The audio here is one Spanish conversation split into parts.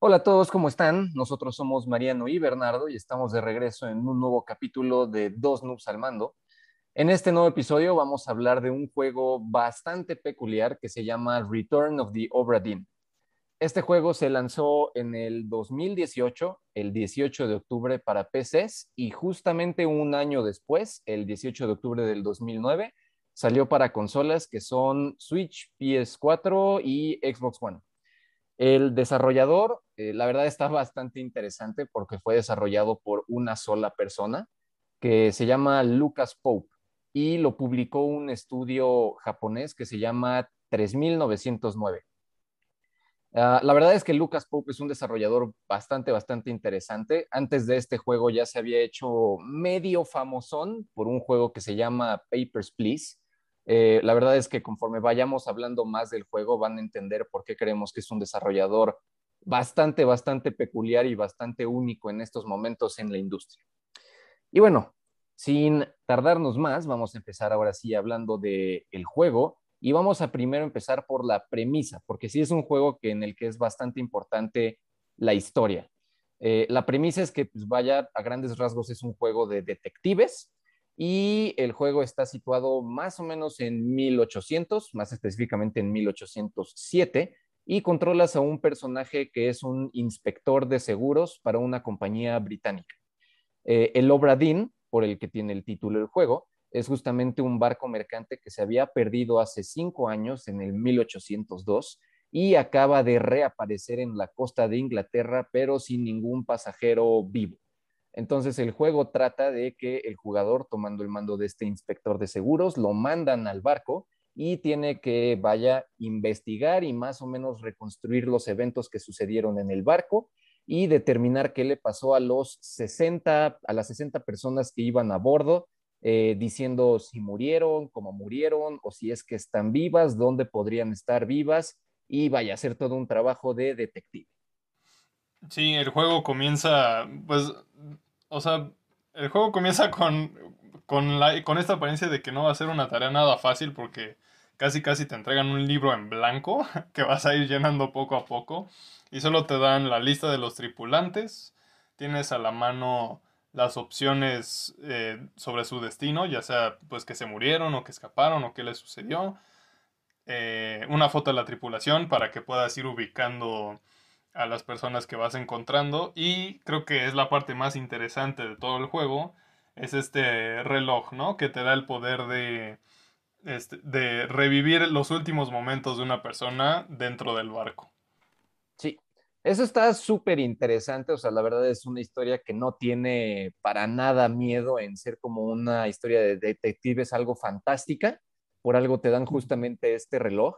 Hola a todos, ¿cómo están? Nosotros somos Mariano y Bernardo y estamos de regreso en un nuevo capítulo de Dos Noobs al Mando. En este nuevo episodio vamos a hablar de un juego bastante peculiar que se llama Return of the Obra Dinn. Este juego se lanzó en el 2018, el 18 de octubre para PCs y justamente un año después, el 18 de octubre del 2009, salió para consolas que son Switch, PS4 y Xbox One. El desarrollador, eh, la verdad está bastante interesante porque fue desarrollado por una sola persona que se llama Lucas Pope y lo publicó un estudio japonés que se llama 3909. Ah, la verdad es que Lucas Pope es un desarrollador bastante, bastante interesante. Antes de este juego ya se había hecho medio famosón por un juego que se llama Papers, Please. Eh, la verdad es que conforme vayamos hablando más del juego van a entender por qué creemos que es un desarrollador bastante, bastante peculiar y bastante único en estos momentos en la industria. Y bueno, sin tardarnos más, vamos a empezar ahora sí hablando del el juego y vamos a primero empezar por la premisa, porque sí es un juego que, en el que es bastante importante la historia. Eh, la premisa es que, pues vaya, a grandes rasgos es un juego de detectives y el juego está situado más o menos en 1800, más específicamente en 1807, y controlas a un personaje que es un inspector de seguros para una compañía británica. Eh, el Obradin, por el que tiene el título del juego, es justamente un barco mercante que se había perdido hace cinco años, en el 1802, y acaba de reaparecer en la costa de Inglaterra, pero sin ningún pasajero vivo. Entonces el juego trata de que el jugador, tomando el mando de este inspector de seguros, lo mandan al barco y tiene que vaya investigar y más o menos reconstruir los eventos que sucedieron en el barco y determinar qué le pasó a los 60, a las 60 personas que iban a bordo eh, diciendo si murieron, cómo murieron, o si es que están vivas, dónde podrían estar vivas, y vaya a ser todo un trabajo de detective. Sí, el juego comienza, pues, o sea, el juego comienza con, con, la, con esta apariencia de que no va a ser una tarea nada fácil porque casi casi te entregan un libro en blanco que vas a ir llenando poco a poco y solo te dan la lista de los tripulantes, tienes a la mano las opciones eh, sobre su destino, ya sea pues que se murieron o que escaparon o qué les sucedió. Eh, una foto de la tripulación para que puedas ir ubicando a las personas que vas encontrando y creo que es la parte más interesante de todo el juego es este reloj, ¿no? Que te da el poder de, este, de revivir los últimos momentos de una persona dentro del barco. Eso está súper interesante, o sea, la verdad es una historia que no tiene para nada miedo en ser como una historia de detectives, algo fantástica, por algo te dan justamente este reloj.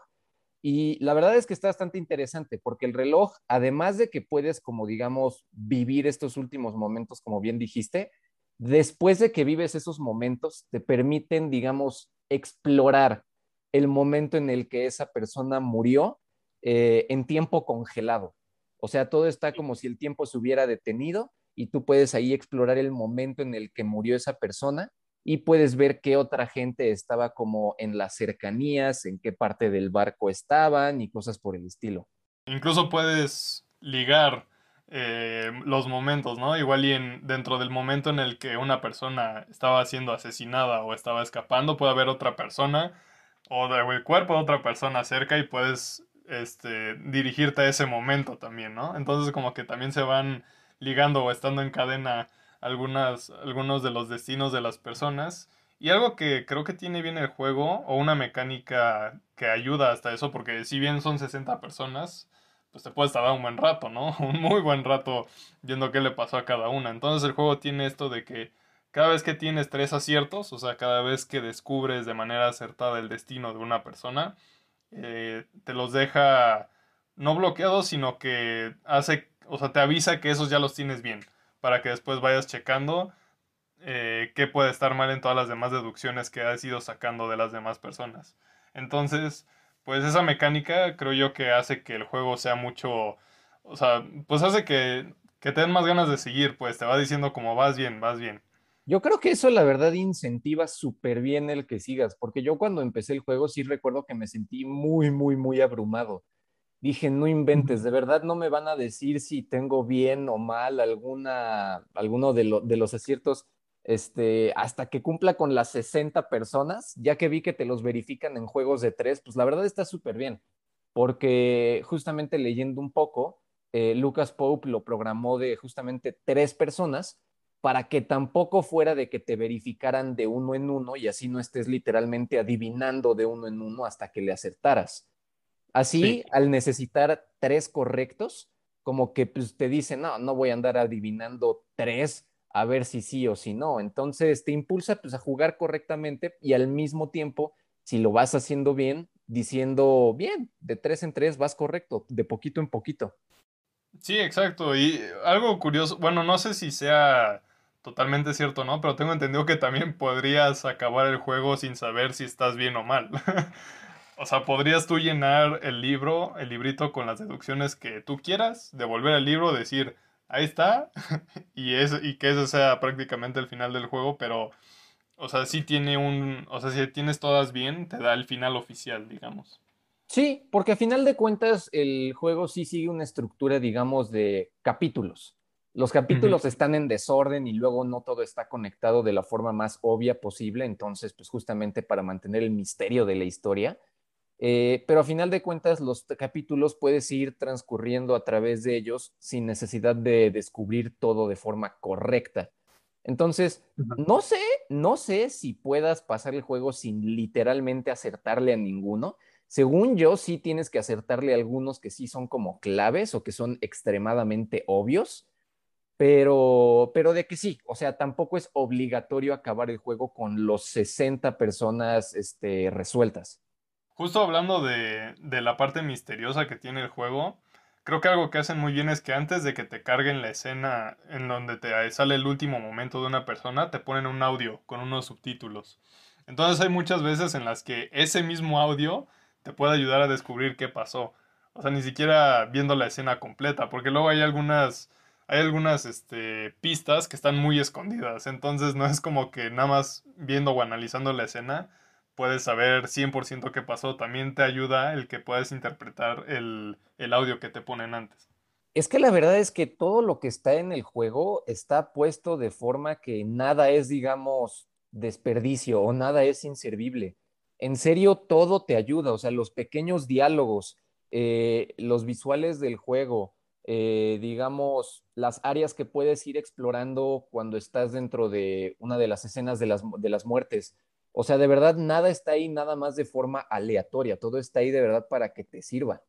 Y la verdad es que está bastante interesante porque el reloj, además de que puedes, como digamos, vivir estos últimos momentos, como bien dijiste, después de que vives esos momentos, te permiten, digamos, explorar el momento en el que esa persona murió eh, en tiempo congelado. O sea, todo está como si el tiempo se hubiera detenido y tú puedes ahí explorar el momento en el que murió esa persona y puedes ver qué otra gente estaba como en las cercanías, en qué parte del barco estaban y cosas por el estilo. Incluso puedes ligar eh, los momentos, ¿no? Igual y en, dentro del momento en el que una persona estaba siendo asesinada o estaba escapando, puede haber otra persona o el cuerpo de otra persona cerca y puedes este, dirigirte a ese momento también, ¿no? Entonces como que también se van ligando o estando en cadena algunas, algunos de los destinos de las personas. Y algo que creo que tiene bien el juego, o una mecánica que ayuda hasta eso, porque si bien son 60 personas, pues te puedes tardar un buen rato, ¿no? Un muy buen rato viendo qué le pasó a cada una. Entonces el juego tiene esto de que cada vez que tienes tres aciertos, o sea, cada vez que descubres de manera acertada el destino de una persona, eh, te los deja no bloqueados, sino que hace, o sea, te avisa que esos ya los tienes bien, para que después vayas checando eh, qué puede estar mal en todas las demás deducciones que has ido sacando de las demás personas. Entonces, pues esa mecánica creo yo que hace que el juego sea mucho, o sea, pues hace que, que te den más ganas de seguir, pues te va diciendo como vas bien, vas bien. Yo creo que eso la verdad incentiva súper bien el que sigas, porque yo cuando empecé el juego sí recuerdo que me sentí muy, muy, muy abrumado. Dije, no inventes, de verdad no me van a decir si tengo bien o mal alguna, alguno de, de los aciertos este, hasta que cumpla con las 60 personas, ya que vi que te los verifican en juegos de tres, pues la verdad está súper bien, porque justamente leyendo un poco, eh, Lucas Pope lo programó de justamente tres personas para que tampoco fuera de que te verificaran de uno en uno y así no estés literalmente adivinando de uno en uno hasta que le acertaras. Así, al necesitar tres correctos, como que pues, te dicen, no, no voy a andar adivinando tres a ver si sí o si no. Entonces te impulsa pues, a jugar correctamente y al mismo tiempo, si lo vas haciendo bien, diciendo, bien, de tres en tres vas correcto, de poquito en poquito. Sí, exacto. Y algo curioso, bueno, no sé si sea totalmente cierto, ¿no? Pero tengo entendido que también podrías acabar el juego sin saber si estás bien o mal. o sea, podrías tú llenar el libro, el librito con las deducciones que tú quieras, devolver el libro, decir, ahí está, y, es, y que ese sea prácticamente el final del juego, pero, o sea, sí tiene un, o sea, si tienes todas bien, te da el final oficial, digamos. Sí, porque a final de cuentas el juego sí sigue una estructura, digamos, de capítulos. Los capítulos están en desorden y luego no todo está conectado de la forma más obvia posible, entonces, pues justamente para mantener el misterio de la historia. Eh, pero a final de cuentas, los capítulos puedes ir transcurriendo a través de ellos sin necesidad de descubrir todo de forma correcta. Entonces, no sé, no sé si puedas pasar el juego sin literalmente acertarle a ninguno. Según yo, sí tienes que acertarle a algunos que sí son como claves o que son extremadamente obvios pero, pero de que sí, o sea, tampoco es obligatorio acabar el juego con los 60 personas este, resueltas. Justo hablando de, de la parte misteriosa que tiene el juego, creo que algo que hacen muy bien es que antes de que te carguen la escena en donde te sale el último momento de una persona, te ponen un audio con unos subtítulos. Entonces hay muchas veces en las que ese mismo audio te puede ayudar a descubrir qué pasó. O sea, ni siquiera viendo la escena completa, porque luego hay algunas hay algunas este, pistas que están muy escondidas. Entonces no es como que nada más viendo o analizando la escena puedes saber 100% qué pasó. También te ayuda el que puedas interpretar el, el audio que te ponen antes. Es que la verdad es que todo lo que está en el juego está puesto de forma que nada es, digamos, desperdicio o nada es inservible. En serio, todo te ayuda, o sea, los pequeños diálogos, eh, los visuales del juego, eh, digamos, las áreas que puedes ir explorando cuando estás dentro de una de las escenas de las, de las muertes. O sea, de verdad, nada está ahí nada más de forma aleatoria, todo está ahí de verdad para que te sirva.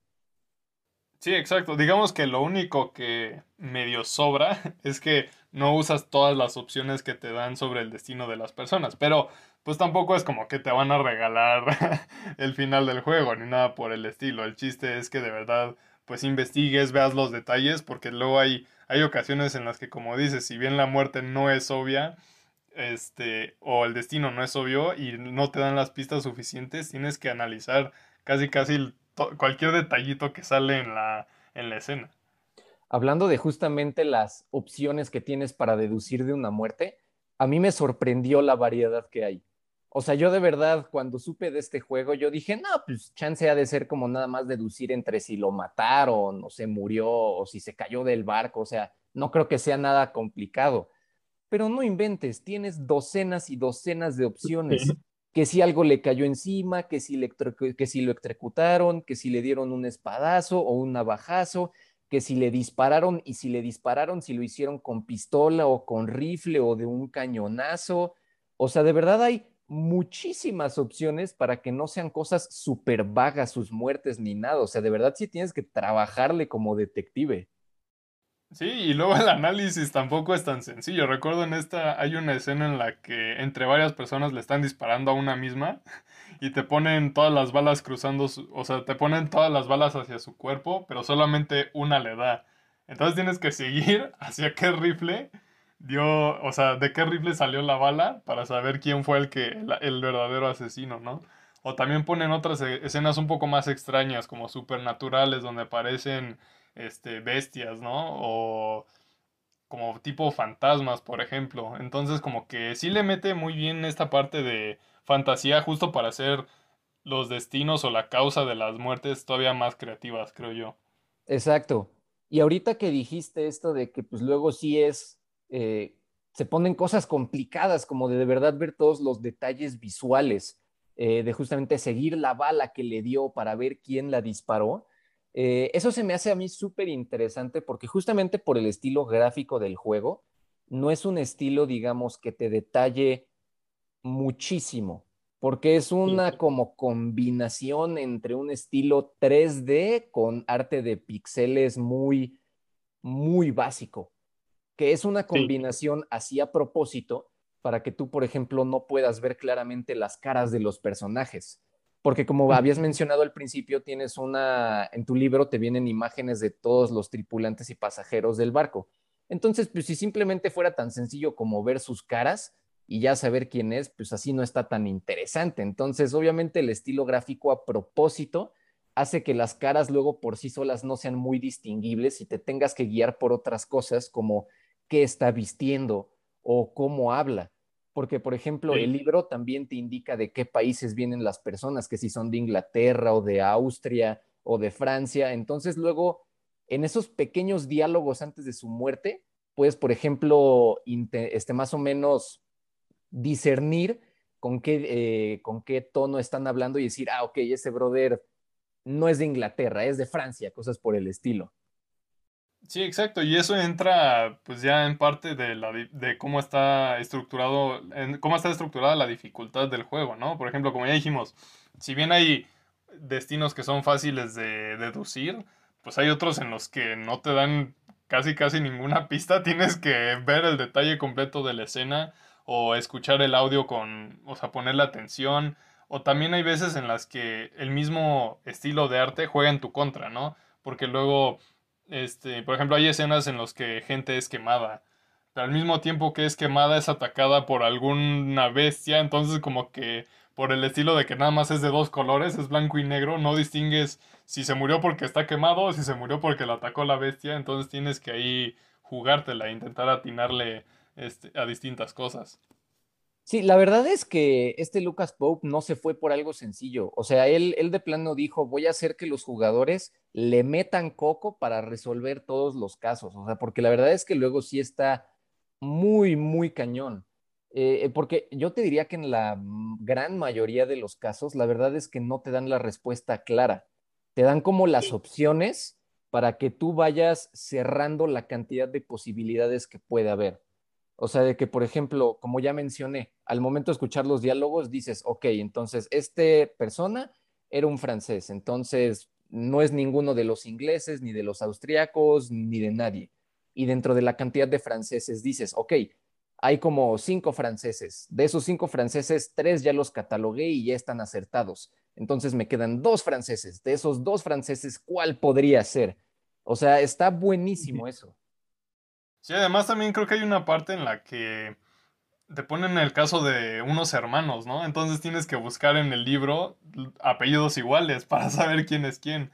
Sí, exacto. Digamos que lo único que medio sobra es que no usas todas las opciones que te dan sobre el destino de las personas, pero pues tampoco es como que te van a regalar el final del juego ni nada por el estilo. El chiste es que de verdad pues investigues, veas los detalles, porque luego hay, hay ocasiones en las que, como dices, si bien la muerte no es obvia, este, o el destino no es obvio y no te dan las pistas suficientes, tienes que analizar casi casi cualquier detallito que sale en la, en la escena. Hablando de justamente las opciones que tienes para deducir de una muerte, a mí me sorprendió la variedad que hay. O sea, yo de verdad, cuando supe de este juego, yo dije, no, pues chance ha de ser como nada más deducir entre si lo mataron o se murió o si se cayó del barco. O sea, no creo que sea nada complicado. Pero no inventes, tienes docenas y docenas de opciones. Que si algo le cayó encima, que si, que si lo electrocutaron, que si le dieron un espadazo o un navajazo, que si le dispararon y si le dispararon, si lo hicieron con pistola o con rifle o de un cañonazo. O sea, de verdad hay muchísimas opciones para que no sean cosas súper vagas sus muertes ni nada. O sea, de verdad sí tienes que trabajarle como detective. Sí, y luego el análisis tampoco es tan sencillo. Recuerdo en esta hay una escena en la que entre varias personas le están disparando a una misma y te ponen todas las balas cruzando, o sea, te ponen todas las balas hacia su cuerpo, pero solamente una le da. Entonces tienes que seguir hacia qué rifle dio, o sea, de qué rifle salió la bala para saber quién fue el que el, verdadero asesino, ¿no? O también ponen otras e, escenas un poco más extrañas, como supernaturales, donde aparecen este, bestias, ¿no? O como tipo fantasmas, por ejemplo. Entonces, como que sí le mete muy bien esta parte de fantasía justo para hacer los destinos o la causa de las muertes todavía más creativas, creo yo. Exacto. Y ahorita que dijiste esto de que pues luego sí es, eh, se ponen cosas complicadas, como de de verdad ver todos los detalles visuales, eh, de justamente seguir la bala que le dio para ver quién la disparó. Eh, eso se me hace a mí súper interesante porque justamente por el estilo gráfico del juego, no es un estilo, digamos, que te detalle muchísimo porque es una como combinación entre un estilo 3D con arte de píxeles muy, muy básico, que es una combinación así a propósito para que tú, por ejemplo, no puedas ver claramente las caras de los personajes. Porque como habías mencionado al principio, tienes una, en tu libro te vienen imágenes de todos los tripulantes y pasajeros del barco. Entonces, pues si simplemente fuera tan sencillo como ver sus caras, y ya saber quién es, pues así no está tan interesante. Entonces, obviamente el estilo gráfico a propósito hace que las caras luego por sí solas no sean muy distinguibles y te tengas que guiar por otras cosas como qué está vistiendo o cómo habla. Porque, por ejemplo, el libro también te indica de qué países vienen las personas, que si son de Inglaterra o de Austria o de Francia. Entonces, luego, en esos pequeños diálogos antes de su muerte, puedes, por ejemplo, este, más o menos discernir con qué, eh, con qué tono están hablando y decir, ah, ok, ese brother no es de Inglaterra, es de Francia, cosas por el estilo. Sí, exacto, y eso entra pues ya en parte de, la, de cómo está estructurado, cómo está estructurada la dificultad del juego, ¿no? Por ejemplo, como ya dijimos, si bien hay destinos que son fáciles de deducir, pues hay otros en los que no te dan casi casi ninguna pista, tienes que ver el detalle completo de la escena, o escuchar el audio con, o sea, ponerle atención, o también hay veces en las que el mismo estilo de arte juega en tu contra, ¿no? Porque luego, este, por ejemplo, hay escenas en las que gente es quemada, pero al mismo tiempo que es quemada es atacada por alguna bestia, entonces como que por el estilo de que nada más es de dos colores, es blanco y negro, no distingues si se murió porque está quemado o si se murió porque la atacó la bestia, entonces tienes que ahí jugártela, intentar atinarle este, a distintas cosas. Sí, la verdad es que este Lucas Pope no se fue por algo sencillo. O sea, él, él de plano dijo, voy a hacer que los jugadores le metan coco para resolver todos los casos. O sea, porque la verdad es que luego sí está muy, muy cañón. Eh, porque yo te diría que en la gran mayoría de los casos, la verdad es que no te dan la respuesta clara. Te dan como las opciones para que tú vayas cerrando la cantidad de posibilidades que puede haber. O sea, de que, por ejemplo, como ya mencioné, al momento de escuchar los diálogos dices, ok, entonces, este persona era un francés, entonces no es ninguno de los ingleses, ni de los austriacos, ni de nadie. Y dentro de la cantidad de franceses dices, ok, hay como cinco franceses. De esos cinco franceses, tres ya los catalogué y ya están acertados. Entonces me quedan dos franceses. De esos dos franceses, ¿cuál podría ser? O sea, está buenísimo eso. Sí, además también creo que hay una parte en la que te ponen el caso de unos hermanos, ¿no? Entonces tienes que buscar en el libro apellidos iguales para saber quién es quién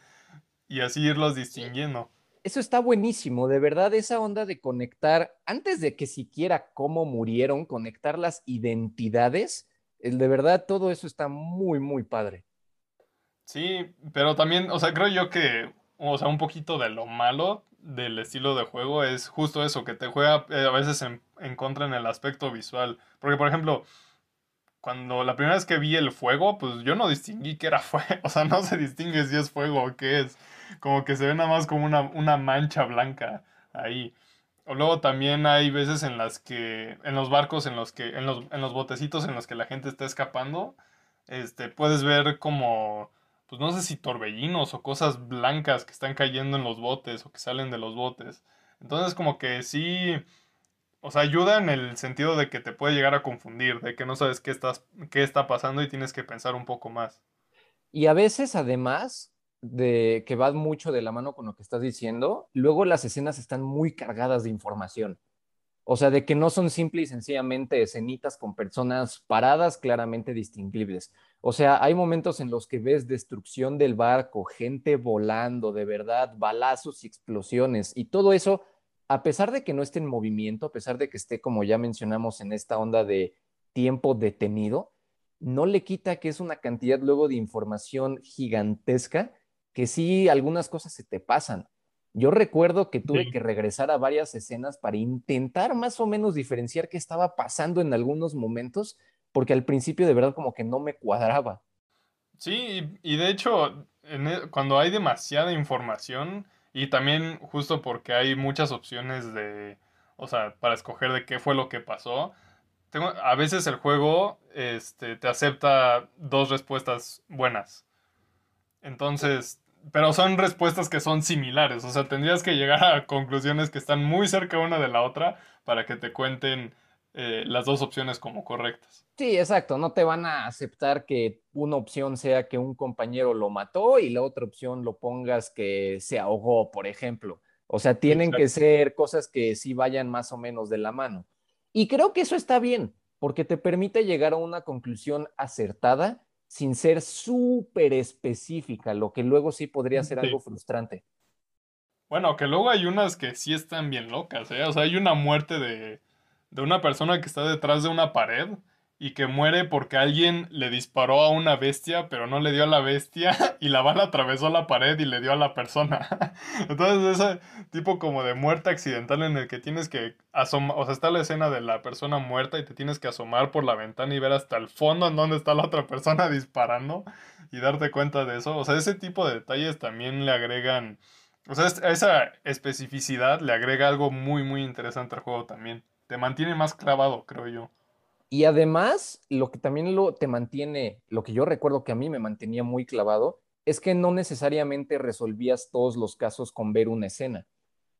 y así irlos distinguiendo. Eso está buenísimo, de verdad, esa onda de conectar, antes de que siquiera cómo murieron, conectar las identidades, de verdad todo eso está muy, muy padre. Sí, pero también, o sea, creo yo que, o sea, un poquito de lo malo del estilo de juego es justo eso, que te juega eh, a veces en, contra en el aspecto visual. Porque, por ejemplo, cuando la primera vez que vi el fuego, pues yo no distinguí que era fuego. O sea, no se distingue si es fuego o qué es. Como que se ve nada más como una, una mancha blanca ahí. O luego también hay veces en las que, en los barcos, en los que, en los, en los botecitos en los que la gente está escapando, este, puedes ver como pues no sé si torbellinos o cosas blancas que están cayendo en los botes o que salen de los botes. Entonces como que sí, o sea, ayuda en el sentido de que te puede llegar a confundir, de que no sabes qué, estás, qué está pasando y tienes que pensar un poco más. Y a veces, además de que va mucho de la mano con lo que estás diciendo, luego las escenas están muy cargadas de información. O sea, de que no son simple y sencillamente escenitas con personas paradas claramente distinguibles. O sea, hay momentos en los que ves destrucción del barco, gente volando, de verdad, balazos y explosiones. Y todo eso, a pesar de que no esté en movimiento, a pesar de que esté, como ya mencionamos, en esta onda de tiempo detenido, no le quita que es una cantidad luego de información gigantesca que sí algunas cosas se te pasan. Yo recuerdo que tuve que regresar a varias escenas para intentar más o menos diferenciar qué estaba pasando en algunos momentos, porque al principio de verdad como que no me cuadraba. Sí, y, de hecho, e, cuando hay demasiada información, y también justo porque hay muchas opciones de, o sea, para escoger de qué fue lo que pasó, tengo, a veces el juego este, te acepta dos respuestas buenas. Entonces, pero son respuestas que son similares, o sea, tendrías que llegar a conclusiones que están muy cerca una de la otra para que te cuenten eh, las dos opciones como correctas. Sí, exacto, no te van a aceptar que una opción sea que un compañero lo mató y la otra opción lo pongas que se ahogó, por ejemplo. O sea, tienen que ser cosas que sí vayan más o menos de la mano. Y creo que eso está bien, porque te permite llegar a una conclusión acertada sin ser súper específica, lo que luego sí podría ser algo frustrante. Bueno, que luego hay unas que sí están bien locas, ¿eh? O sea, hay una muerte de, de una persona que está detrás de una pared y que muere porque alguien le disparó a una bestia, pero no le dio a la bestia y la bala atravesó la pared y le dio a la persona. Entonces, ese tipo como de muerte accidental en el que tienes que asomar, o sea, está la escena de la persona muerta y te tienes que asomar por la ventana y ver hasta el fondo en donde está la otra persona disparando y darte cuenta de eso. O sea, ese tipo de detalles también le agregan, o sea, esa especificidad le agrega algo muy, muy interesante al juego también. Te mantiene más clavado, creo yo. Y además, lo que también lo, te mantiene, lo que yo recuerdo que a mí me mantenía muy clavado, es que no necesariamente resolvías todos los casos con ver una escena,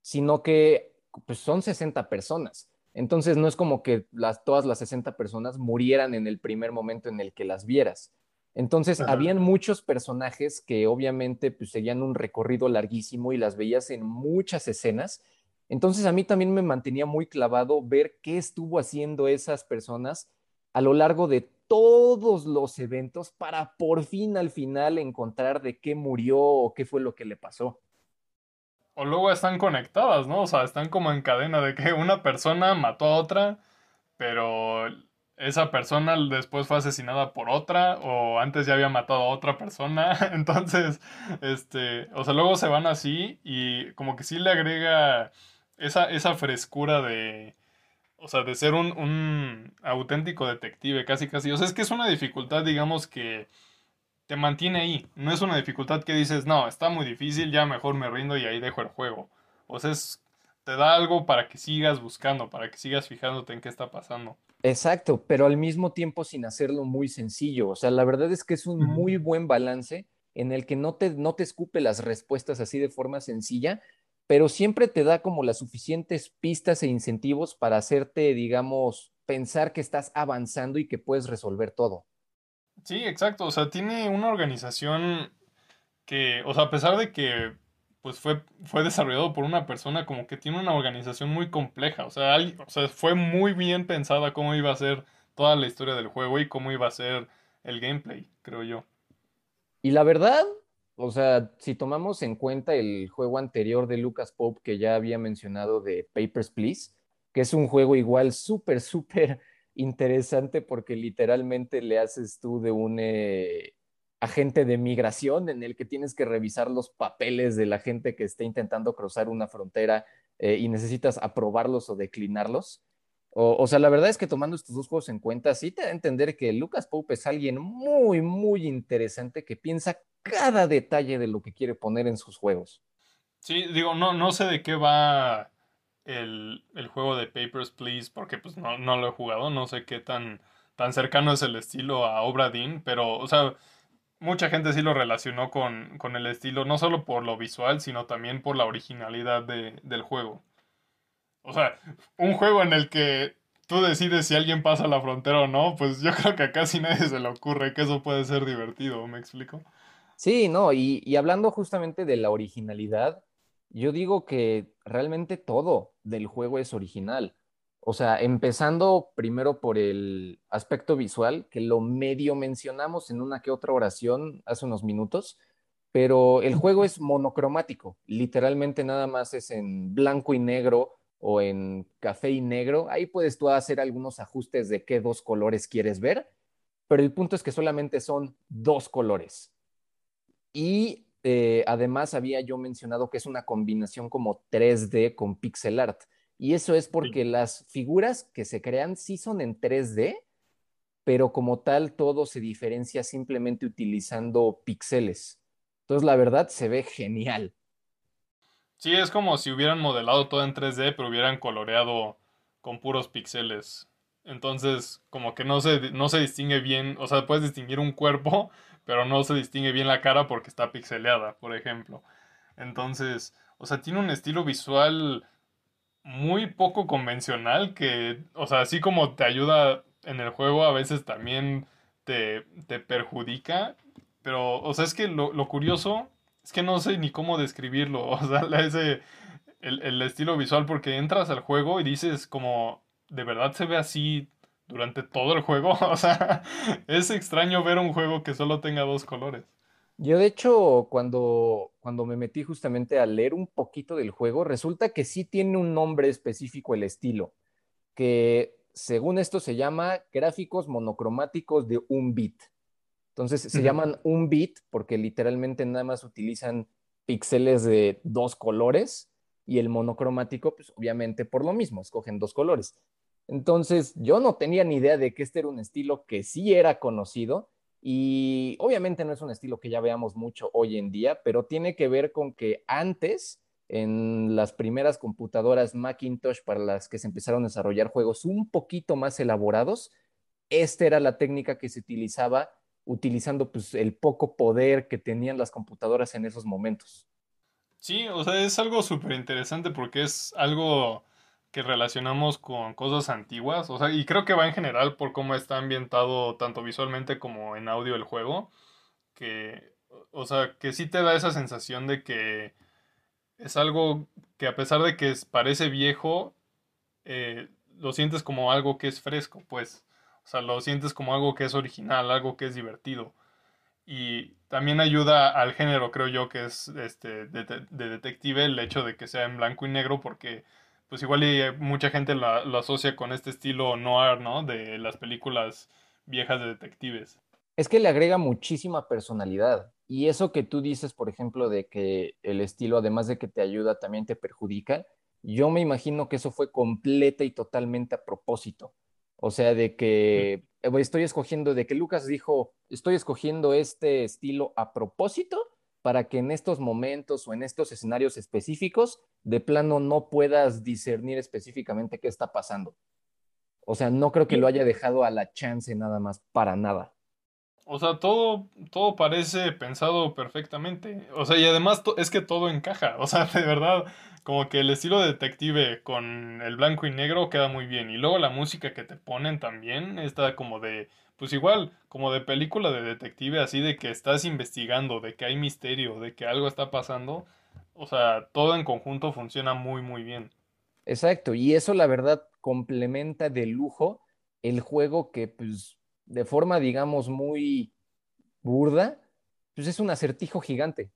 sino que pues, son 60 personas. Entonces no es como que las, todas las 60 personas murieran en el primer momento en el que las vieras. Entonces, habían muchos personajes que obviamente pues, seguían un recorrido larguísimo y las veías en muchas escenas entonces a mí también me mantenía muy clavado ver qué estuvo haciendo esas personas a lo largo de todos los eventos para por fin al final encontrar de qué murió o qué fue lo que le pasó. O luego están conectadas, ¿no? O sea, están como en cadena de que una persona mató a otra, pero esa persona después fue asesinada por otra o antes ya había matado a otra persona. Entonces, este, o sea, luego se van así y como que sí le agrega esa, esa frescura de, o sea, de ser un, un, auténtico detective, casi casi. O sea, es que es una dificultad, digamos, que te mantiene ahí. No es una dificultad que dices, no, está muy difícil, ya mejor me rindo y ahí dejo el juego. O sea, es, te da algo para que sigas buscando, para que sigas fijándote en qué está pasando. Exacto, pero al mismo tiempo sin hacerlo muy sencillo. O sea, la verdad es que es un muy buen balance en el que no te, no te escupe las respuestas así de forma sencilla, pero siempre te da como las suficientes pistas e incentivos para hacerte, digamos, pensar que estás avanzando y que puedes resolver todo. Sí, exacto. O sea, tiene una organización que, o sea, a pesar de que pues fue, fue desarrollado por una persona como que tiene una organización muy compleja. O sea, o sea, fue muy bien pensada cómo iba a ser toda la historia del juego y cómo iba a ser el gameplay, creo yo. Y la verdad, o sea, si tomamos en cuenta el juego anterior de Lucas Pope que ya había mencionado de Papers, Please, que es un juego igual súper, súper interesante porque literalmente le haces tú de un eh, agente de migración en el que tienes que revisar los papeles de la gente que está intentando cruzar una frontera eh, y necesitas aprobarlos o declinarlos. O, sea, la verdad es que tomando estos dos juegos en cuenta, sí te da a entender que Lucas Pope es alguien muy, muy interesante que piensa cada detalle de lo que quiere poner en sus juegos. Sí, digo, no, no sé de qué va el, juego de Papers, Please, porque pues no, no, lo he jugado, no sé qué tan, tan cercano es el estilo a Obra Dinn, pero, o sea, mucha gente sí lo relacionó con, con, el estilo, no solo por lo visual, sino también por la originalidad de, del juego. O sea, un juego en el que tú decides si alguien pasa la frontera o no, pues yo creo que a casi nadie se le ocurre que eso puede ser divertido, ¿me explico? Sí, no, y, hablando justamente de la originalidad, yo digo que realmente todo del juego es original. O sea, empezando primero por el aspecto visual, que lo medio mencionamos en una que otra oración hace unos minutos, pero el juego es monocromático, literalmente nada más es en blanco y negro o en café y negro. Ahí puedes tú hacer algunos ajustes de qué dos colores quieres ver, pero el punto es que solamente son dos colores. Y eh, además había yo mencionado que es una combinación como 3D con pixel art. Y eso es porque las figuras que se crean sí son en 3D, pero como tal todo se diferencia simplemente utilizando píxeles. Entonces la verdad se ve genial. Sí, es como si hubieran modelado todo en 3D, pero hubieran coloreado con puros píxeles. Entonces, como que no se, no se distingue bien, o sea, puedes distinguir un cuerpo, pero no se distingue bien la cara porque está pixeleada, por ejemplo. Entonces, o sea, tiene un estilo visual muy poco convencional que, o sea, así como te ayuda en el juego, a veces también te, te perjudica. Pero, o sea, es que lo, lo, curioso es que no sé ni cómo describirlo. O sea, ese, el, el estilo visual, porque entras al juego y dices como, ¿de verdad se ve así durante todo el juego? O sea, es extraño ver un juego que solo tenga dos colores. Yo, de hecho, cuando, cuando me metí justamente a leer un poquito del juego, resulta que sí tiene un nombre específico el estilo, que según esto se llama gráficos monocromáticos de un bit. Entonces se llaman un bit porque literalmente nada más utilizan píxeles de dos colores y el monocromático, pues obviamente por lo mismo, escogen dos colores. Entonces yo no tenía ni idea de que este era un estilo que sí era conocido y obviamente no es un estilo que ya veamos mucho hoy en día, pero tiene que ver con que antes, en las primeras computadoras Macintosh para las que se empezaron a desarrollar juegos un poquito más elaborados, esta era la técnica que se utilizaba utilizando pues, el poco poder que tenían las computadoras en esos momentos. Sí, o sea, es algo súper interesante porque es algo que relacionamos con cosas antiguas, o sea, y creo que va en general por cómo está ambientado tanto visualmente como en audio el juego, que, o sea, que sí te da esa sensación de que es algo que a pesar de que parece viejo, eh, lo sientes como algo que es fresco, pues, o sea, lo sientes como algo que es original, algo que es divertido. Y también ayuda al género, creo yo, que es este de, de detective, el hecho de que sea en blanco y negro, porque pues igual y eh, mucha gente lo asocia con este estilo noir, ¿no? De las películas viejas de detectives. Es que le agrega muchísima personalidad. Y eso que tú dices, por ejemplo, de que el estilo, además de que te ayuda, también te perjudica, yo me imagino que eso fue completa y totalmente a propósito. O sea, de que eh, estoy escogiendo, de que Lucas dijo, estoy escogiendo este estilo a propósito para que en estos momentos o en estos escenarios específicos, de plano no puedas discernir específicamente qué está pasando. O sea, no creo que lo haya dejado a la chance nada más, para nada. O sea, todo, todo parece pensado perfectamente. O sea, y además es que todo encaja. O sea, de verdad, como que el estilo de detective con el blanco y negro queda muy bien. Y luego la música que te ponen también está como de pues igual, como de película de detective, así de que estás investigando, de que hay misterio, de que algo está pasando. O sea, todo en conjunto funciona muy, muy bien. Exacto, y eso la verdad complementa de lujo el juego que, pues, de forma, digamos, muy burda, pues es un acertijo gigante.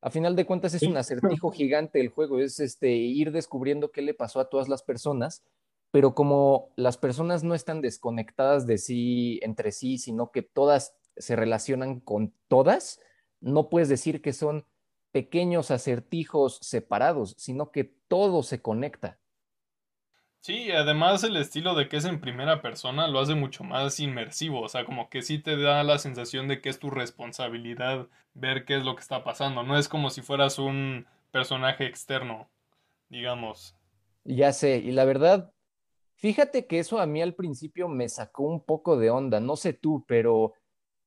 A final de cuentas es un acertijo gigante el juego, es este ir descubriendo qué le pasó a todas las personas pero como las personas no están desconectadas de sí entre sí, sino que todas se relacionan con todas, no puedes decir que son pequeños acertijos separados, sino que todo se conecta. Sí, además el estilo de que es en primera persona lo hace mucho más inmersivo, o sea, como que sí te da la sensación de que es tu responsabilidad ver qué es lo que está pasando, no es como si fueras un personaje externo, digamos. Ya sé, y la verdad, Fíjate que eso a mí al principio me sacó un poco de onda, no sé tú, pero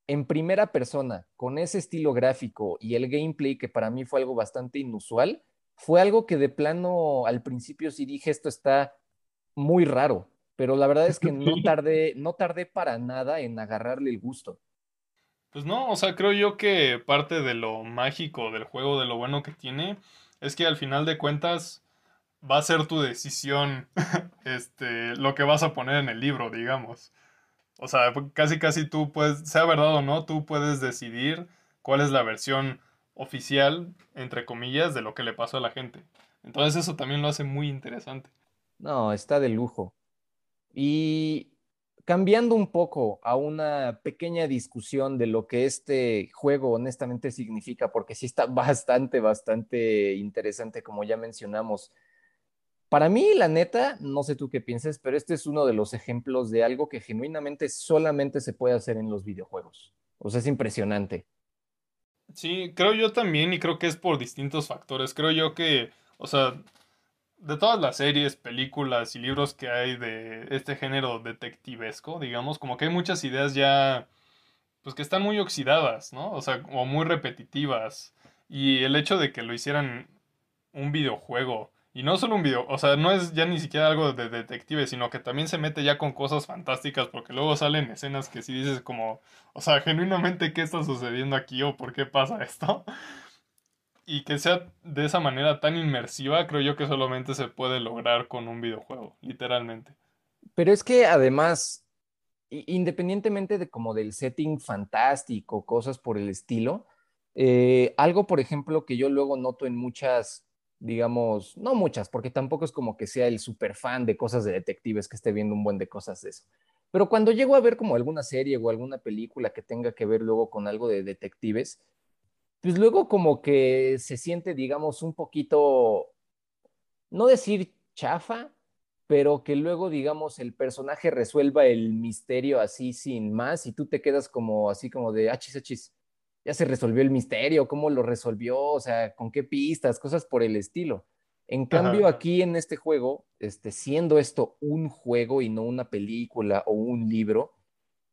en primera persona, con ese estilo gráfico y el gameplay que para mí fue algo bastante inusual, fue algo que de plano al principio sí dije esto está muy raro, pero la verdad es que no tardé, no tardé para nada en agarrarle el gusto. Pues no, o sea, creo yo que parte de lo mágico del juego, de lo bueno que tiene, es que al final de cuentas va a ser tu decisión este, lo que vas a poner en el libro, digamos. O sea, casi casi tú puedes, sea verdad o no, tú puedes decidir cuál es la versión oficial, entre comillas, de lo que le pasó a la gente. Entonces eso también lo hace muy interesante. No, está de lujo. Y cambiando un poco a una pequeña discusión de lo que este juego honestamente significa, porque sí está bastante, bastante interesante, como ya mencionamos. Para mí, la neta, no sé tú qué pienses, pero este es uno de los ejemplos de algo que genuinamente solamente se puede hacer en los videojuegos. O sea, es impresionante. Sí, creo yo también y creo que es por distintos factores. Creo yo que, o sea, de todas las series, películas y libros que hay de este género detectivesco, digamos, como que hay muchas ideas ya, pues que están muy oxidadas, ¿no? O sea, o muy repetitivas. Y el hecho de que lo hicieran un videojuego, y no solo un video, o sea, no es ya ni siquiera algo de detective, sino que también se mete ya con cosas fantásticas, porque luego salen escenas que si dices como, o sea, genuinamente, ¿qué está sucediendo aquí o por qué pasa esto? y que sea de esa manera tan inmersiva, creo yo que solamente se puede lograr con un videojuego, literalmente. Pero es que además, independientemente de como del setting fantástico, cosas por el estilo, eh, algo, por ejemplo, que yo luego noto en muchas, digamos, no muchas, porque tampoco es como que sea el super fan de cosas de detectives que esté viendo un buen de cosas de eso. Pero cuando llego a ver como alguna serie o alguna película que tenga que ver luego con algo de detectives, pues luego como que se siente, digamos, un poquito, no decir chafa, pero que luego, digamos, el personaje resuelva el misterio así sin más y tú te quedas como así como de achis, achis, ya se resolvió el misterio, cómo lo resolvió, o sea, con qué pistas, cosas por el estilo. En cambio, aquí en este juego, este, siendo esto un juego y no una película o un libro,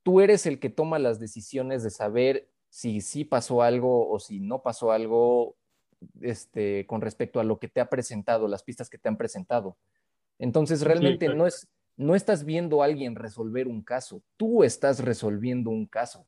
tú eres el que toma las decisiones de saber si sí pasó algo o si no pasó algo este, con respecto a lo que te ha presentado, las pistas que te han presentado. Entonces, realmente no, es, no estás viendo a alguien resolver un caso, tú estás resolviendo un caso.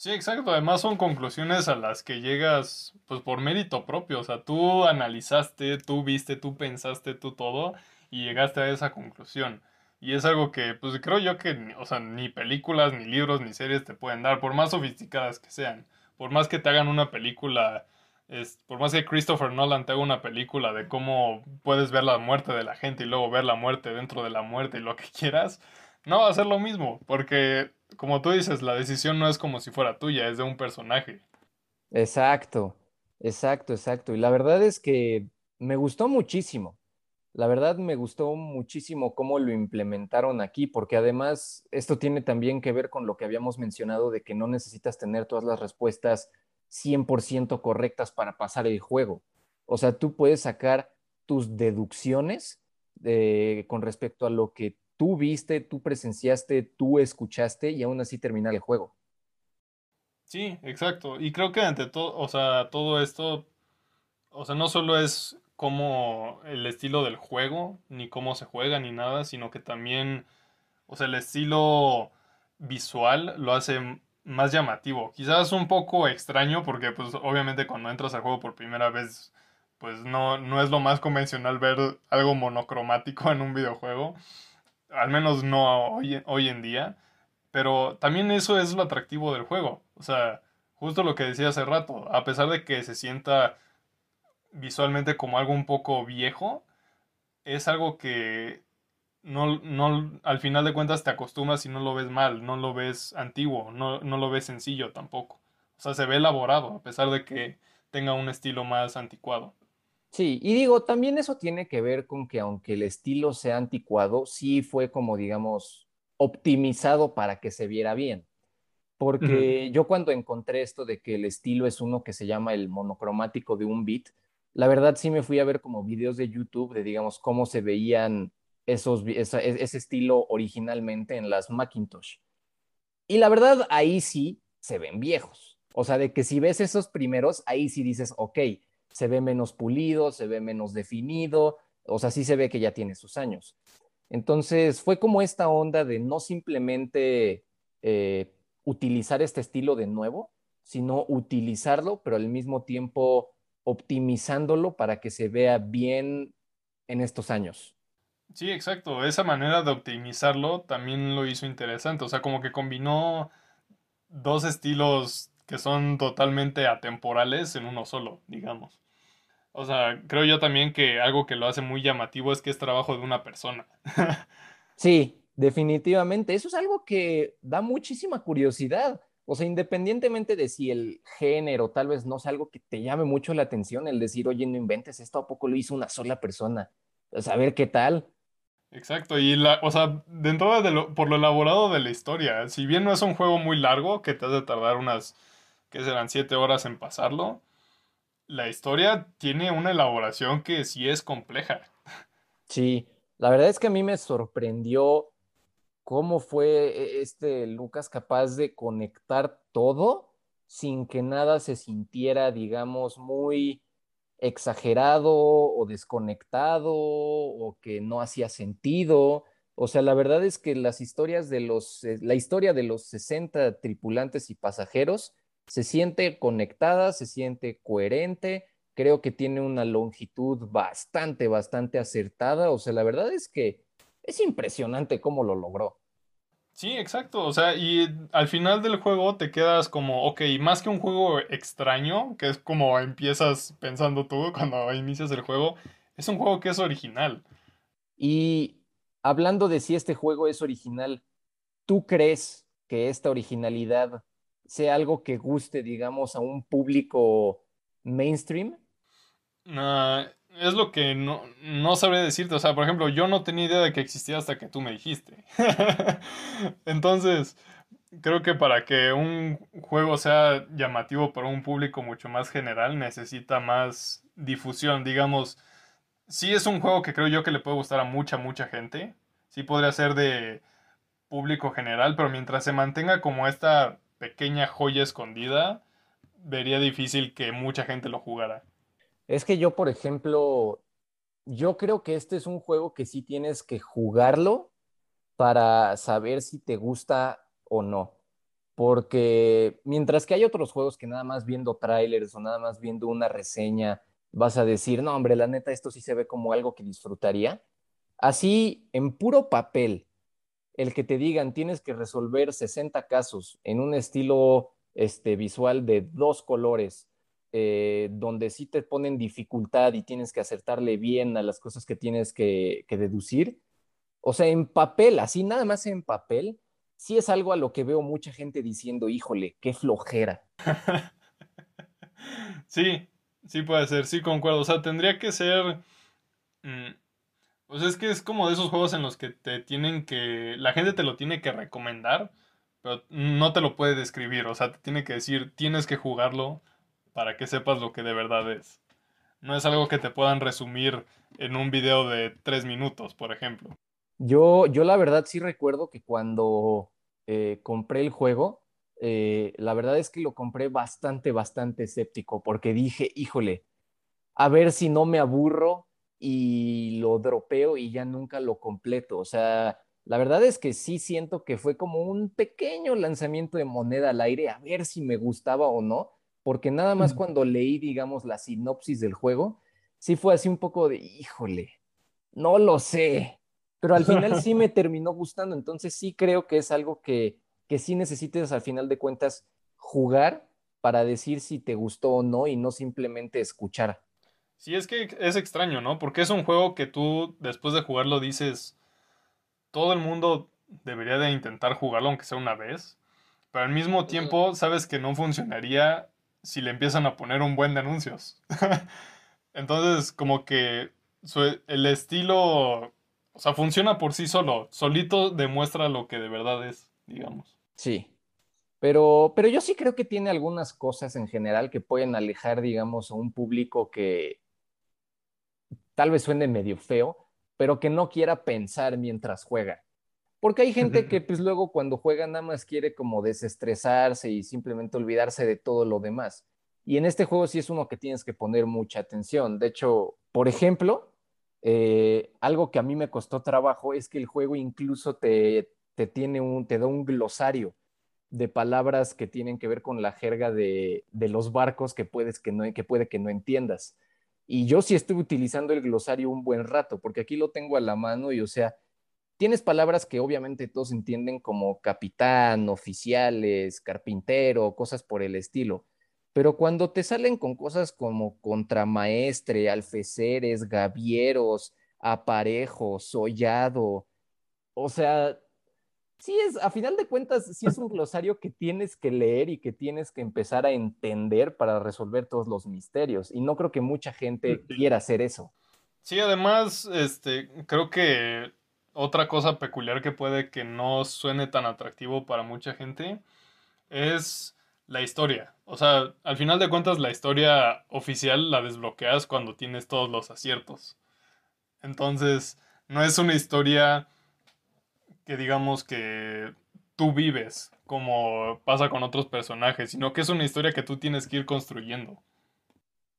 Sí, exacto. Además son conclusiones a las que llegas pues por mérito propio. O sea, tú analizaste, tú viste, tú pensaste, tú todo y llegaste a esa conclusión. Y es algo que, pues creo yo que, o sea, ni películas, ni libros, ni series te pueden dar, por más sofisticadas que sean. Por más que te hagan una película, es, por más que Christopher Nolan te haga una película de cómo puedes ver la muerte de la gente y luego ver la muerte dentro de la muerte y lo que quieras, no va a ser lo mismo, porque, como tú dices, la decisión no es como si fuera tuya, es de un personaje. Exacto, exacto, exacto. Y la verdad es que me gustó muchísimo. La verdad me gustó muchísimo cómo lo implementaron aquí, porque además esto tiene también que ver con lo que habíamos mencionado de que no necesitas tener todas las respuestas 100% correctas para pasar el juego. O sea, tú puedes sacar tus deducciones eh, con respecto a lo que tú viste, tú presenciaste, tú escuchaste y aún así terminar el juego. Sí, exacto. Y creo que ante todo, o sea, todo esto, o sea, no solo es como el estilo del juego, ni cómo se juega, ni nada, sino que también, o sea, el estilo visual lo hace más llamativo. Quizás un poco extraño porque pues obviamente cuando entras al juego por primera vez pues no, no es lo más convencional ver algo monocromático en un videojuego. Al menos no hoy, hoy en día. Pero también eso es lo atractivo del juego. O sea, justo lo que decía hace rato. A pesar de que se sienta visualmente como algo un poco viejo, es algo que no, no, al final de cuentas te acostumbras y no lo ves mal, no lo ves antiguo, no, no lo ves sencillo tampoco. O sea, se ve elaborado, a pesar de que tenga un estilo más anticuado. Sí, y digo, también eso tiene que ver con que aunque el estilo sea anticuado, sí fue como, digamos, optimizado para que se viera bien. Porque yo cuando encontré esto de que el estilo es uno que se llama el monocromático de un bit, la verdad sí me fui a ver como videos de YouTube de, digamos, cómo se veían esos, e, ese estilo originalmente en las Macintosh. Y la verdad, ahí sí se ven viejos. O sea, de que si ves esos primeros, ahí sí dices, ok, se ve menos pulido, se ve menos definido, o sea, sí se ve que ya tiene sus años. Entonces, fue como esta onda de no simplemente eh, utilizar este estilo de nuevo, sino utilizarlo, pero al mismo tiempo optimizándolo para que se vea bien en estos años. Sí, exacto. Esa manera de optimizarlo también lo hizo interesante. O sea, como que combinó dos estilos que son totalmente atemporales en uno solo, digamos. O sea, creo yo también que algo que lo hace muy llamativo es que es trabajo de una persona. sí, Definitivamente, eso es algo que da muchísima curiosidad. O sea, independientemente de si el género tal vez no sea algo que te llame mucho la atención, el decir, oye, no inventes, esto a poco lo hizo una sola persona. Pues, a ver qué tal. Exacto, y la, o sea, dentro de lo, por lo elaborado de la historia, si bien no es un juego muy largo, que te has de tardar unas, que serán siete horas en pasarlo, la historia tiene una elaboración que sí es compleja. Sí, la verdad es que a mí me sorprendió cómo fue e, este Lucas capaz de conectar todo sin que nada se sintiera, digamos, muy exagerado o desconectado o que no hacía sentido. O sea, la verdad es que las historias de los, eh, la historia de los 60 tripulantes y pasajeros se siente conectada, se siente coherente, creo que tiene una longitud bastante, bastante acertada. O sea, la verdad es que es impresionante cómo lo logró. Sí, exacto. O sea, y al final del juego te quedas como, ok, más que un juego extraño, que es como empiezas pensando tú cuando inicias el juego, es un juego que es original. Y hablando de si este juego es original, ¿tú crees que esta originalidad sea algo que guste, digamos, a un público mainstream? Uh, es lo que no, no sabré decirte. O sea, por ejemplo, yo no tenía idea de que existía hasta que tú me dijiste. Entonces, creo que para que un juego sea llamativo para un público mucho más general, necesita más difusión. Digamos, sí es un juego que creo yo que le puede gustar a mucha, mucha gente. Sí podría ser de público general, pero mientras se mantenga como esta pequeña joya escondida, vería difícil que mucha gente lo jugara. Es que yo, por ejemplo, yo creo que este es un juego que sí tienes que jugarlo para saber si te gusta o no. Porque mientras que hay otros juegos que nada más viendo trailers o nada más viendo una reseña vas a decir, no, hombre, la neta, esto sí se ve como algo que disfrutaría. Así, en puro papel, el que te digan tienes que resolver 60 casos en un estilo este, visual de dos colores eh, donde sí te ponen dificultad y tienes que acertarle bien a las cosas que tienes que, deducir. O sea, en papel, así nada más en papel, sí es algo a lo que veo mucha gente diciendo, híjole, qué flojera. sí, sí puede ser, sí concuerdo. O sea, tendría que ser... Mm, pues es que es como de esos juegos en los que te tienen que... La gente te lo tiene que recomendar, pero no te lo puede describir. O sea, te tiene que decir, tienes que jugarlo para que sepas lo que de verdad es. No es algo que te puedan resumir en un video de tres minutos, por ejemplo. Yo, yo la verdad sí recuerdo que cuando eh, compré el juego, eh, la verdad es que lo compré bastante, bastante escéptico, porque dije, híjole, a ver si no me aburro y lo dropeo y ya nunca lo completo. O sea, la verdad es que sí siento que fue como un pequeño lanzamiento de moneda al aire, a ver si me gustaba o no porque nada más cuando leí, digamos, la sinopsis del juego, sí fue así un poco de, híjole, no lo sé, pero al final sí me terminó gustando, entonces sí creo que es algo que, que sí necesites al final de cuentas jugar para decir si te gustó o no y no simplemente escuchar. Sí, es que es extraño, ¿no? Porque es un juego que tú después de jugarlo dices, todo el mundo debería de intentar jugarlo aunque sea una vez, pero al mismo tiempo sabes que no funcionaría si le empiezan a poner un buen de anuncios. Entonces, como que el estilo, o sea, funciona por sí solo, solito demuestra lo que de verdad es, digamos. Sí, pero, pero yo sí creo que tiene algunas cosas en general que pueden alejar, digamos, a un público que tal vez suene medio feo, pero que no quiera pensar mientras juega. Porque hay gente que pues luego cuando juega nada más quiere como desestresarse y simplemente olvidarse de todo lo demás. Y en este juego sí es uno que tienes que poner mucha atención. De hecho, por ejemplo, eh, algo que a mí me costó trabajo es que el juego incluso te, te, tiene un, te da un glosario de palabras que tienen que ver con la jerga de, de los barcos que, puedes que, no, que puede que no entiendas. Y yo sí estuve utilizando el glosario un buen rato, porque aquí lo tengo a la mano y o sea, tienes palabras que obviamente todos entienden como capitán, oficiales, carpintero, cosas por el estilo. Pero cuando te salen con cosas como contramaestre, alfeceres, gavieros, aparejo, sollado, o sea, sí es, a final de cuentas, sí es un glosario que tienes que leer y que tienes que empezar a entender para resolver todos los misterios. Y no creo que mucha gente quiera hacer eso. Sí, además, este, creo que otra cosa peculiar que puede que no suene tan atractivo para mucha gente es la historia. O sea, al final de cuentas, la historia oficial la desbloqueas cuando tienes todos los aciertos. Entonces, no es una historia que digamos que tú vives, como pasa con otros personajes, sino que es una historia que tú tienes que ir construyendo.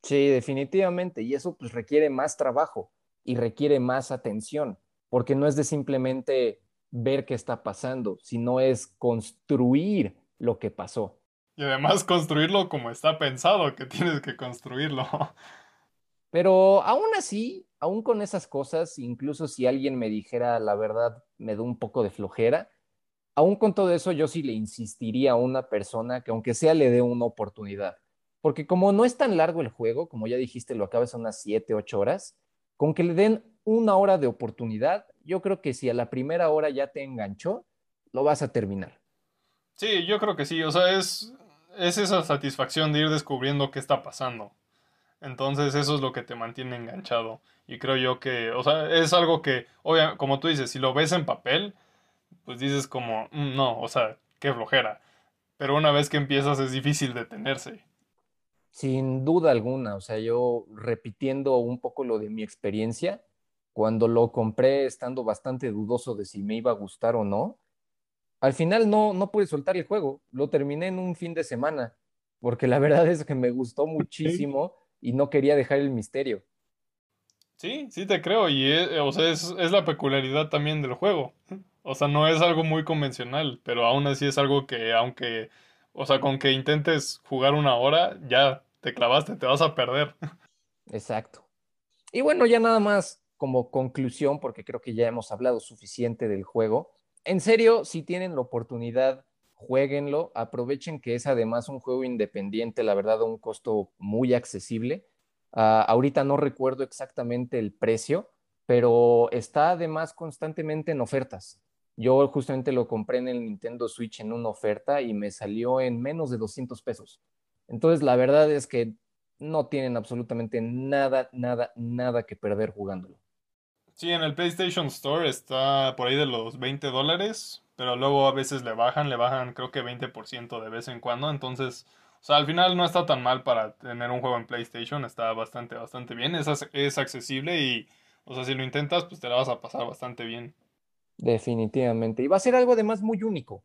Sí, definitivamente, y eso pues requiere más trabajo y requiere más atención, porque no es de simplemente ver qué está pasando, sino es construir lo que pasó. Y además construirlo como está pensado, que tienes que construirlo. Pero aún así, aún con esas cosas, incluso si alguien me dijera la verdad, me da un poco de flojera, aún con todo eso yo sí le insistiría a una persona que aunque sea le dé una oportunidad. Porque como no es tan largo el juego, como ya dijiste, lo acabas a unas 7, 8 horas, con que le den una hora de oportunidad, yo creo que si a la primera hora ya te enganchó, lo vas a terminar. Sí, yo creo que sí, o sea, es, es esa satisfacción de ir descubriendo qué está pasando. Entonces eso es lo que te mantiene enganchado. Y creo yo que, o sea, es algo que, obviamente, como tú dices, si lo ves en papel, pues dices como, mm, no, o sea, qué flojera. Pero una vez que empiezas es difícil detenerse. Sin duda alguna, o sea, yo repitiendo un poco lo de mi experiencia, cuando lo compré estando bastante dudoso de si me iba a gustar o no, al final no, no pude soltar el juego, lo terminé en un fin de semana, porque la verdad es que me gustó muchísimo y no quería dejar el misterio. Sí, sí te creo, y es, o sea, es, es, la peculiaridad también del juego. O sea, no es algo muy convencional, pero aún así es algo que, aunque, o sea, con que intentes jugar una hora, ya te clavaste, te vas a perder. Exacto. Y bueno, ya nada más como conclusión, porque creo que ya hemos hablado suficiente del juego. En serio, si tienen la oportunidad jueguenlo, aprovechen que es además un juego independiente, la verdad, a un costo muy accesible. Uh, ahorita no recuerdo exactamente el precio, pero está además constantemente en ofertas. Yo justamente lo compré en el Nintendo Switch en una oferta y me salió en menos de 200 pesos. Entonces, la verdad es que no tienen absolutamente nada, nada, nada que perder jugándolo. Sí, en el PlayStation Store está por ahí de los 20 dólares, pero luego a veces le bajan, le bajan creo que 20% de vez en cuando, entonces, o sea, al final no está tan mal para tener un juego en PlayStation, está bastante, bastante bien, es, es accesible y, o sea, si lo intentas, pues te la vas a pasar bastante bien. Definitivamente, y va a ser algo además muy único,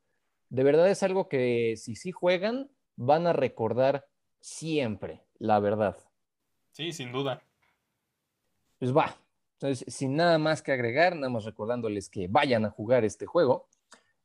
de verdad es algo que si sí juegan, van a recordar siempre, la verdad. Sí, sin duda. Pues va, entonces, sin nada más que agregar, nada más recordándoles que vayan a jugar este juego.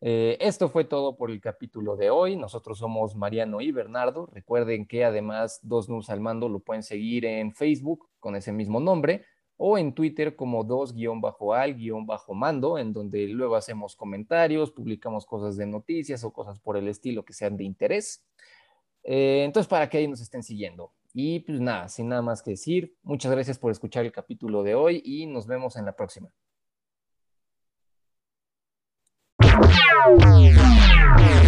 Eh, esto fue todo por el capítulo de hoy. Nosotros somos Mariano y Bernardo. Recuerden que además Dos Nus al Mando lo pueden seguir en Facebook con ese mismo nombre o en Twitter como dos-al-mando, en donde luego hacemos comentarios, publicamos cosas de noticias o cosas por el estilo que sean de interés. Eh, entonces, para que ahí nos estén siguiendo. Y pues nada, sin nada más que decir, muchas gracias por escuchar el capítulo de hoy y nos vemos en la próxima. Tchau.